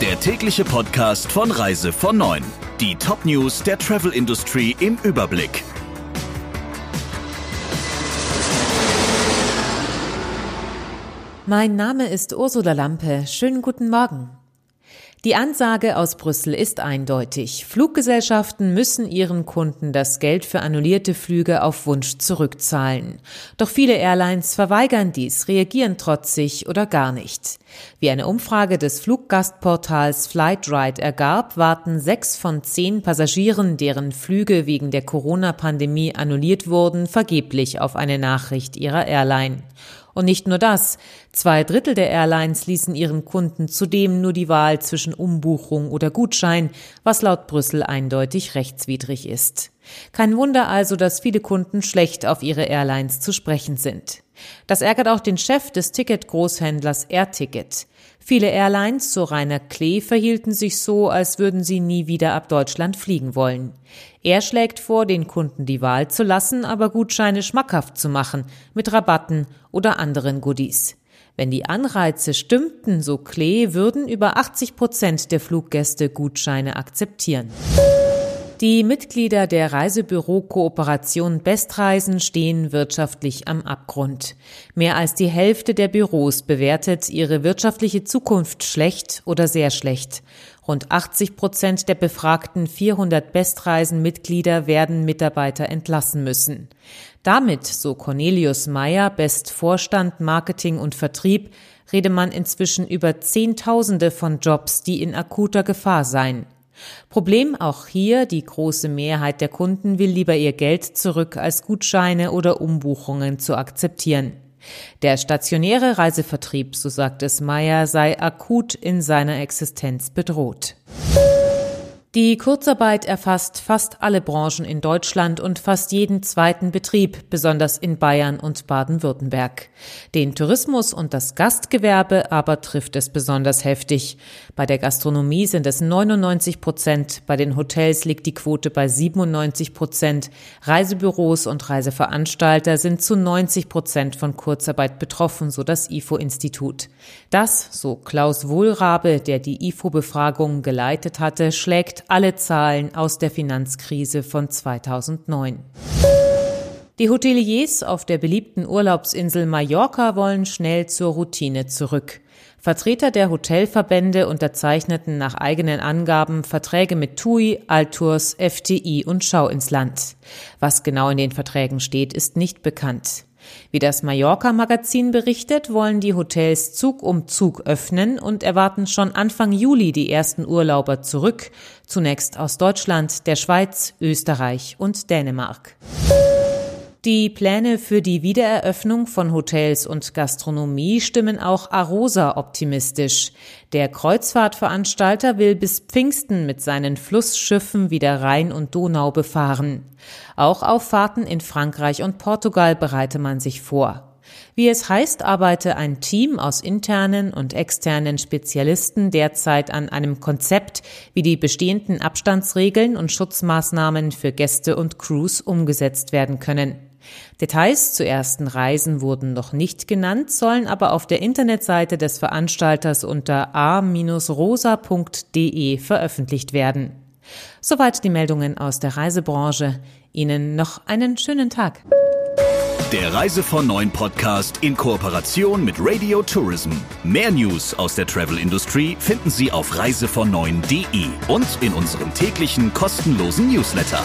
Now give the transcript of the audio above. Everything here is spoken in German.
der tägliche Podcast von Reise von 9. Die Top-News der Travel Industry im Überblick. Mein Name ist Ursula Lampe. Schönen guten Morgen. Die Ansage aus Brüssel ist eindeutig. Fluggesellschaften müssen ihren Kunden das Geld für annullierte Flüge auf Wunsch zurückzahlen. Doch viele Airlines verweigern dies, reagieren trotzig oder gar nicht. Wie eine Umfrage des Fluggastportals Flightride ergab, warten sechs von zehn Passagieren, deren Flüge wegen der Corona-Pandemie annulliert wurden, vergeblich auf eine Nachricht ihrer Airline. Und nicht nur das. Zwei Drittel der Airlines ließen ihren Kunden zudem nur die Wahl zwischen Umbuchung oder Gutschein, was laut Brüssel eindeutig rechtswidrig ist. Kein Wunder also, dass viele Kunden schlecht auf ihre Airlines zu sprechen sind. Das ärgert auch den Chef des Ticketgroßhändlers AirTicket. Viele Airlines, so Rainer Klee, verhielten sich so, als würden sie nie wieder ab Deutschland fliegen wollen. Er schlägt vor, den Kunden die Wahl zu lassen, aber Gutscheine schmackhaft zu machen, mit Rabatten oder anderen Goodies. Wenn die Anreize stimmten, so Klee, würden über 80 Prozent der Fluggäste Gutscheine akzeptieren. Die Mitglieder der Reisebüro-Kooperation Bestreisen stehen wirtschaftlich am Abgrund. Mehr als die Hälfte der Büros bewertet ihre wirtschaftliche Zukunft schlecht oder sehr schlecht. Rund 80 Prozent der befragten 400 Bestreisen-Mitglieder werden Mitarbeiter entlassen müssen. Damit, so Cornelius Meyer, Bestvorstand Marketing und Vertrieb, rede man inzwischen über Zehntausende von Jobs, die in akuter Gefahr seien. Problem auch hier, die große Mehrheit der Kunden will lieber ihr Geld zurück, als Gutscheine oder Umbuchungen zu akzeptieren. Der stationäre Reisevertrieb, so sagt es Meyer, sei akut in seiner Existenz bedroht. Die Kurzarbeit erfasst fast alle Branchen in Deutschland und fast jeden zweiten Betrieb, besonders in Bayern und Baden-Württemberg. Den Tourismus und das Gastgewerbe aber trifft es besonders heftig. Bei der Gastronomie sind es 99 Prozent, bei den Hotels liegt die Quote bei 97 Prozent, Reisebüros und Reiseveranstalter sind zu 90 Prozent von Kurzarbeit betroffen, so das IFO-Institut. Das, so Klaus Wohlrabe, der die IFO-Befragung geleitet hatte, schlägt alle Zahlen aus der Finanzkrise von 2009. Die Hoteliers auf der beliebten Urlaubsinsel Mallorca wollen schnell zur Routine zurück. Vertreter der Hotelverbände unterzeichneten nach eigenen Angaben Verträge mit TUI, Altours, FTI und Schau ins Land. Was genau in den Verträgen steht, ist nicht bekannt. Wie das Mallorca-Magazin berichtet, wollen die Hotels Zug um Zug öffnen und erwarten schon Anfang Juli die ersten Urlauber zurück, zunächst aus Deutschland, der Schweiz, Österreich und Dänemark. Die Pläne für die Wiedereröffnung von Hotels und Gastronomie stimmen auch Arosa optimistisch. Der Kreuzfahrtveranstalter will bis Pfingsten mit seinen Flussschiffen wieder Rhein und Donau befahren. Auch auf Fahrten in Frankreich und Portugal bereite man sich vor. Wie es heißt, arbeite ein Team aus internen und externen Spezialisten derzeit an einem Konzept, wie die bestehenden Abstandsregeln und Schutzmaßnahmen für Gäste und Crews umgesetzt werden können. Details zu ersten Reisen wurden noch nicht genannt, sollen aber auf der Internetseite des Veranstalters unter a-rosa.de veröffentlicht werden. Soweit die Meldungen aus der Reisebranche. Ihnen noch einen schönen Tag. Der Reise von Neuen Podcast in Kooperation mit Radio Tourism. Mehr News aus der Travel Industry finden Sie auf reisevon und in unserem täglichen kostenlosen Newsletter.